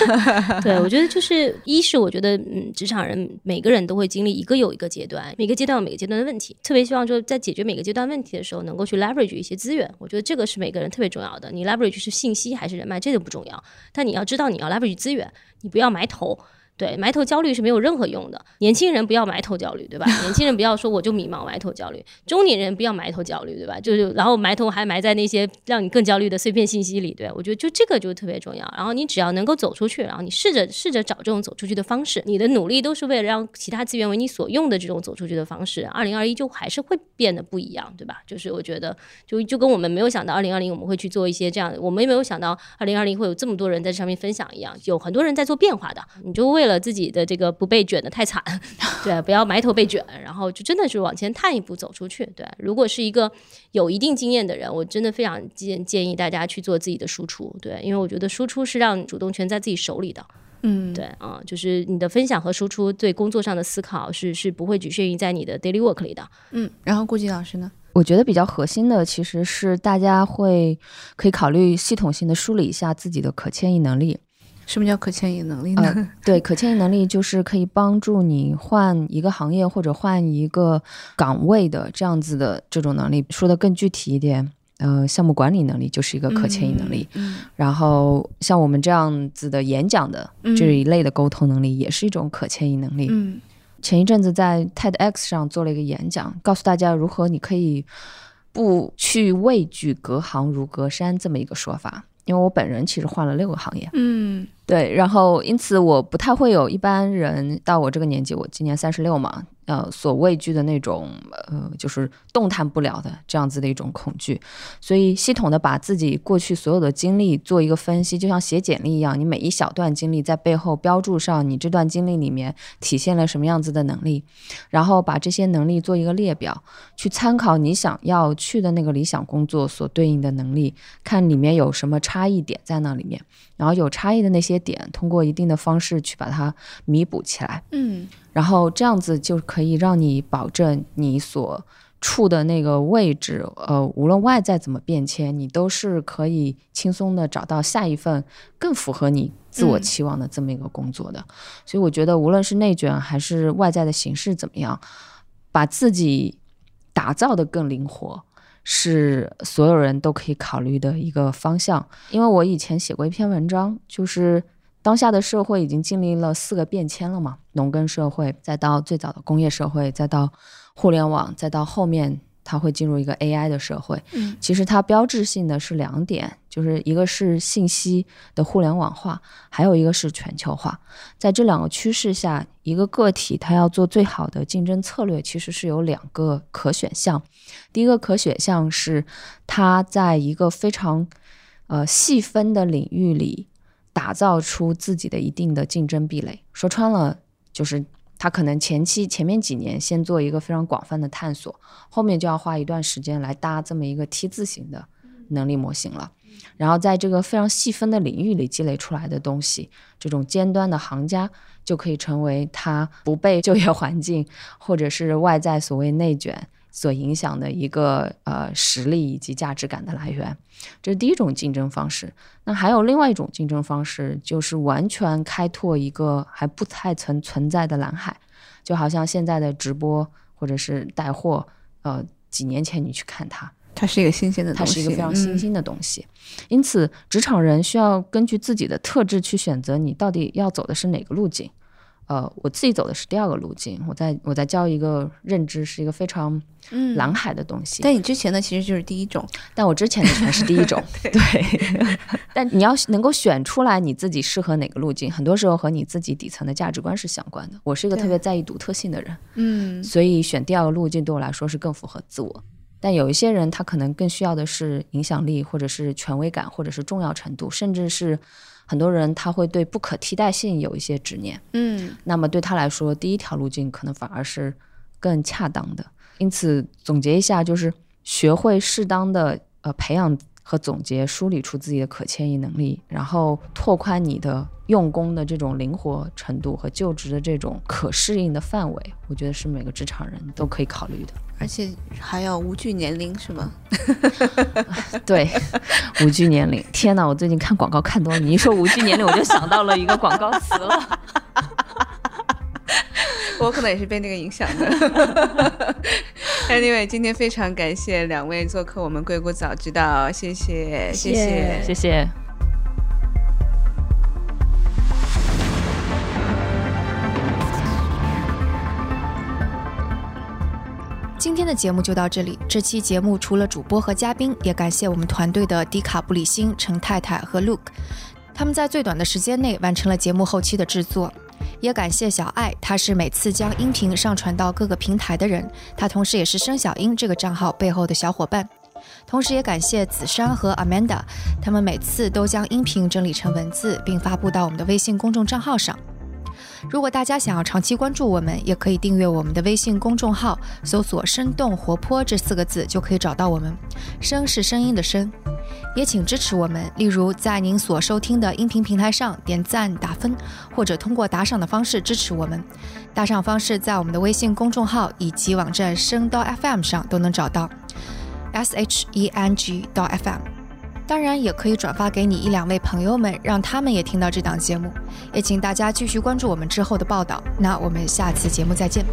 [laughs] 对我觉得就是一是我觉得嗯，职场人每个人都会经历一个有一个阶段，每个阶段有每个阶段的问题，特别希望说在解决每个阶段问题的时候，能够去 leverage 一些资源，我觉得这个是每个人特别重要的。你 leverage 是信息还是人脉，这个不重要，但你要知道你要 leverage 资源，你不要埋头。对，埋头焦虑是没有任何用的。年轻人不要埋头焦虑，对吧？[laughs] 年轻人不要说我就迷茫，埋头焦虑。中年人不要埋头焦虑，对吧？就是然后埋头还埋在那些让你更焦虑的碎片信息里，对我觉得就这个就特别重要。然后你只要能够走出去，然后你试着试着找这种走出去的方式，你的努力都是为了让其他资源为你所用的这种走出去的方式。二零二一就还是会变得不一样，对吧？就是我觉得就就跟我们没有想到二零二零我们会去做一些这样的，我们也没有想到二零二零会有这么多人在这上面分享一样，有很多人在做变化的。你就为了自己的这个不被卷得太惨，[laughs] 对，不要埋头被卷，然后就真的是往前探一步走出去。对，如果是一个有一定经验的人，我真的非常建建议大家去做自己的输出，对，因为我觉得输出是让主动权在自己手里的。嗯，对啊、就是你的分享和输出对工作上的思考是是不会局限于在你的 daily work 里的。嗯，然后顾吉老师呢？我觉得比较核心的其实是大家会可以考虑系统性的梳理一下自己的可迁移能力。什么叫可迁移能力呢？呃，对，可迁移能力就是可以帮助你换一个行业或者换一个岗位的这样子的这种能力。说的更具体一点，呃，项目管理能力就是一个可迁移能力。嗯然后像我们这样子的演讲的嗯这一类的沟通能力，也是一种可迁移能力。嗯前一阵子在 TEDx 上做了一个演讲，告诉大家如何你可以不去畏惧隔行如隔山这么一个说法。因为我本人其实换了六个行业，嗯。对，然后因此我不太会有一般人到我这个年纪，我今年三十六嘛，呃，所畏惧的那种呃，就是动弹不了的这样子的一种恐惧。所以系统的把自己过去所有的经历做一个分析，就像写简历一样，你每一小段经历在背后标注上你这段经历里面体现了什么样子的能力，然后把这些能力做一个列表，去参考你想要去的那个理想工作所对应的能力，看里面有什么差异点在那里面。然后有差异的那些点，通过一定的方式去把它弥补起来，嗯然后这样子就可以让你保证你所处的那个位置，呃，无论外在怎么变迁，你都是可以轻松的找到下一份更符合你自我嗯期望的这么一个工作的。所以我觉得，无论是内卷还是外在的形式怎么样，把自己打造的更灵活。是所有人都可以考虑的一个方向，因为我以前写过一篇文章，就是当下的社会已经经历了四个变迁了嘛，农耕社会，再到最早的工业社会，再到互联网，再到后面它会进入一个 AI 的社会。嗯其实它标志性的是两点，就是一个是信息的互联网化，还有一个是全球化。在这两个趋势下，一个个体它要做最好的竞争策略，其实是有两个可选项。第一个可选项是它在一个非常呃细分的领域里打造出自己的一定的竞争壁垒。说穿了，就是它可能前期前面几年先做一个非常广泛的探索，后面就要花一段时间来搭这么一个 T 字形的能力模型了。然后在这个非常细分的领域里积累出来的东西，这种尖端的行家就可以成为他不被就业环境或者是外在所谓内卷所影响的一个呃实力以及价值感的来源。这是第一种竞争方式。那还有另外一种竞争方式，就是完全开拓一个还不太曾存在的蓝海，就好像现在的直播或者是带货，呃，几年前你去看它。它是一个新鲜的东西，它是一个非常新兴的东西。因此，职场人需要根据自己的特质去选择你到底要走的是哪个路径。呃，我自己走的是第二个路径。我在我在教一个认知是一个非常蓝海的东西。但你之前的其实就是第一种，但我之前的全是第一种。[laughs] 对。[laughs] 但你要能够选出来你自己适合哪个路径，很多时候和你自己底层的价值观是相关的。我是一个特别在意独特性的人，嗯，所以选第二个路径对我来说是更符合自我。但有一些人，他可能更需要的是影响力，或者是权威感，或者是重要程度，甚至是很多人他会对不可替代性有一些执念。嗯，那么对他来说，第一条路径可能反而是更恰当的。因此，总结一下，就是学会适当的呃培养。和总结梳理出自己的可迁移能力，然后拓宽你的用工的这种灵活程度和就职的这种可适应的范围，我觉得是每个职场人都可以考虑的。而且还要无惧年龄，是吗？[laughs] 对，无惧年龄。天哪，我最近看广告看多了，你一说无惧年龄，我就想到了一个广告词了。[laughs] 我可能也是被那个影响的。Anyway，今天非常感谢两位做客我们硅谷早知道，谢谢，谢谢，谢谢。天的节目就到这里。这期节目除了主播和嘉宾，也感谢我们团队的迪卡布里辛、陈太太和 Luke，他们在最短的时间内完成了节目后期的制作。也感谢小爱，她是每次将音频上传到各个平台的人，她同时也是生小英这个账号背后的小伙伴。同时也感谢子珊和 Amanda，他们每次都将音频整理成文字，并发布到我们的微信公众账号上。如果大家想要长期关注我们，也可以订阅我们的微信公众号，搜索“生动活泼”这四个字就可以找到我们。声是声音的声，也请支持我们，例如在您所收听的音频平台上点赞打分，或者通过打赏的方式支持我们。打赏方式在我们的微信公众号以及网站声道 FM 上都能找到，s h e n g 到 FM。当然，也可以转发给你一两位朋友们，让他们也听到这档节目。也请大家继续关注我们之后的报道。那我们下次节目再见。